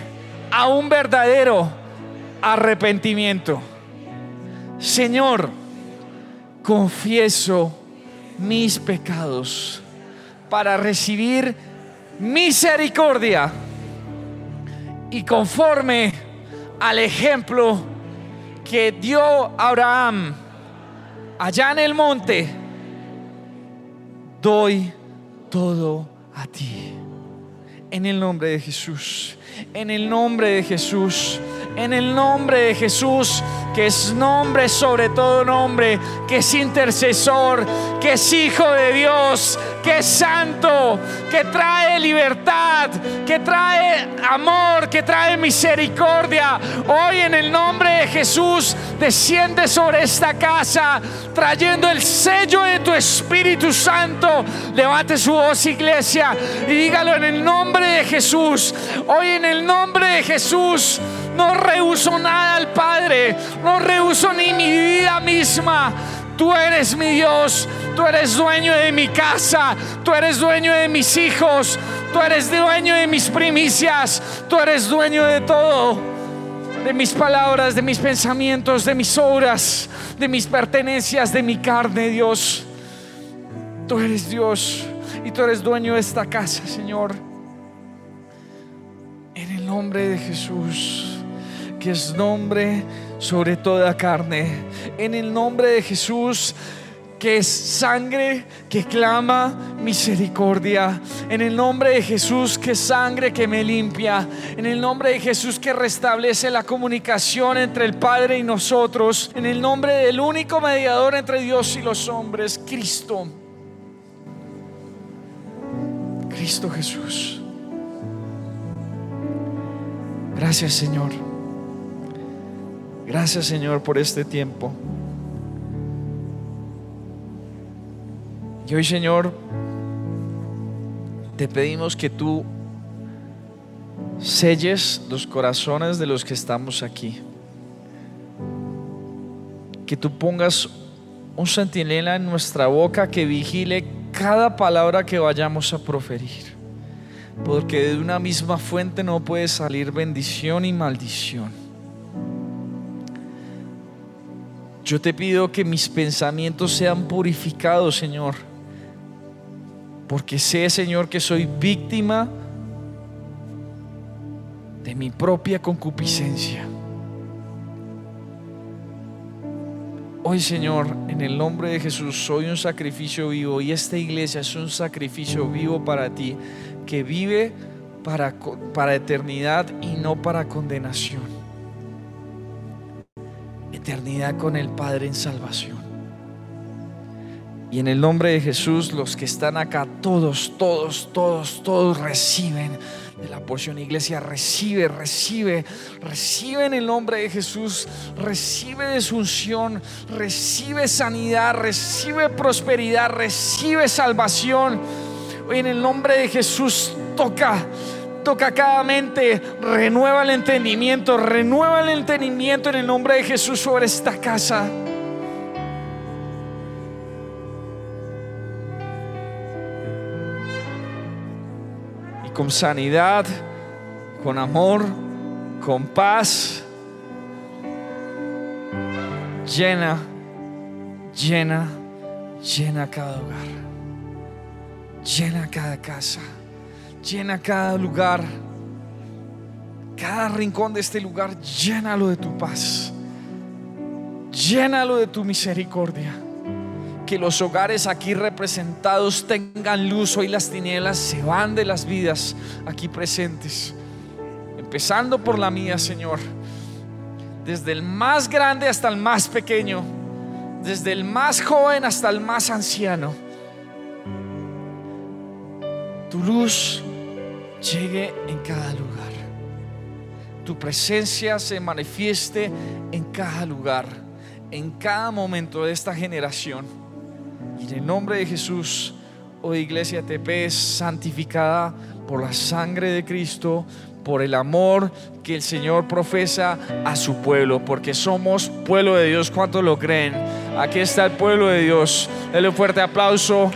a un verdadero arrepentimiento. Señor, confieso mis pecados para recibir misericordia y conforme al ejemplo que dio Abraham allá en el monte, doy todo a ti. En el nombre de Jesús, en el nombre de Jesús, en el nombre de Jesús que es nombre sobre todo nombre, que es intercesor, que es hijo de Dios, que es santo, que trae libertad, que trae amor, que trae misericordia. Hoy en el nombre de Jesús desciende sobre esta casa, trayendo el sello de tu Espíritu Santo. Levante su voz, iglesia, y dígalo en el nombre de Jesús. Hoy en el nombre de Jesús. No rehuso nada al Padre, no rehuso ni mi vida misma. Tú eres mi Dios, tú eres dueño de mi casa, tú eres dueño de mis hijos, tú eres dueño de mis primicias, tú eres dueño de todo, de mis palabras, de mis pensamientos, de mis obras, de mis pertenencias, de mi carne, Dios. Tú eres Dios y tú eres dueño de esta casa, Señor. En el nombre de Jesús que es nombre sobre toda carne. En el nombre de Jesús que es sangre que clama misericordia. En el nombre de Jesús que es sangre que me limpia. En el nombre de Jesús que restablece la comunicación entre el Padre y nosotros. En el nombre del único mediador entre Dios y los hombres, Cristo. Cristo Jesús. Gracias Señor. Gracias Señor por este tiempo. Y hoy Señor, te pedimos que tú selles los corazones de los que estamos aquí. Que tú pongas un centinela en nuestra boca que vigile cada palabra que vayamos a proferir. Porque de una misma fuente no puede salir bendición y maldición. Yo te pido que mis pensamientos sean purificados, Señor. Porque sé, Señor, que soy víctima de mi propia concupiscencia. Hoy, Señor, en el nombre de Jesús, soy un sacrificio vivo y esta iglesia es un sacrificio vivo para ti, que vive para, para eternidad y no para condenación eternidad con el Padre en salvación. Y en el nombre de Jesús, los que están acá, todos, todos, todos, todos reciben de la porción iglesia, recibe, recibe, recibe en el nombre de Jesús, recibe de su unción, recibe sanidad, recibe prosperidad, recibe salvación. Hoy en el nombre de Jesús toca, toca cada mente, renueva el entendimiento, renueva el entendimiento en el nombre de Jesús sobre esta casa. Y con sanidad, con amor, con paz, llena, llena, llena cada hogar, llena cada casa, llena cada lugar, cada rincón de este lugar, llénalo de tu paz, llénalo de tu misericordia. Que los hogares aquí representados tengan luz. Hoy las tinieblas se van de las vidas aquí presentes. Empezando por la mía, Señor. Desde el más grande hasta el más pequeño. Desde el más joven hasta el más anciano. Tu luz llegue en cada lugar. Tu presencia se manifieste en cada lugar. En cada momento de esta generación. Y en el nombre de Jesús, hoy Iglesia TP santificada por la sangre de Cristo, por el amor que el Señor profesa a su pueblo, porque somos pueblo de Dios. ¿Cuántos lo creen? Aquí está el pueblo de Dios. Denle un fuerte aplauso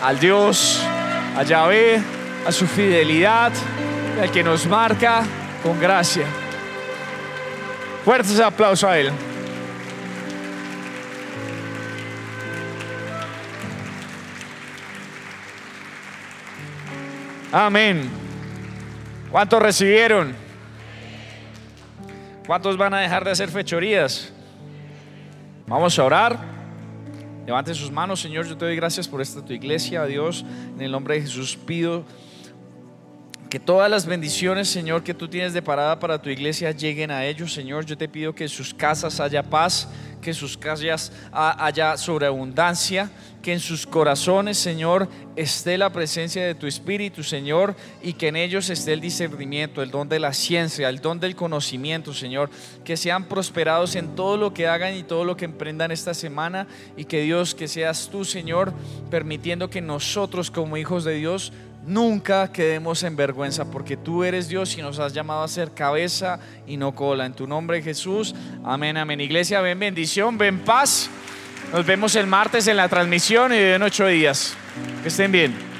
al Dios, a Yahvé, a su fidelidad, al que nos marca con gracia. Fuertes aplauso a Él. Amén. ¿Cuántos recibieron? ¿Cuántos van a dejar de hacer fechorías? Vamos a orar. Levanten sus manos, Señor. Yo te doy gracias por esta tu iglesia, Dios. En el nombre de Jesús pido que todas las bendiciones, Señor, que tú tienes de parada para tu iglesia lleguen a ellos, Señor. Yo te pido que en sus casas haya paz, que en sus casas haya sobreabundancia, que en sus corazones, Señor, esté la presencia de tu Espíritu, Señor, y que en ellos esté el discernimiento, el don de la ciencia, el don del conocimiento, Señor, que sean prosperados en todo lo que hagan y todo lo que emprendan esta semana, y que Dios, que seas tú, Señor, permitiendo que nosotros como hijos de Dios nunca quedemos en vergüenza, porque tú eres Dios y nos has llamado a ser cabeza y no cola. En tu nombre Jesús, amén, amén. Iglesia, ven bendición, ven paz. Nos vemos el martes en la transmisión y en ocho días. Que estén bien.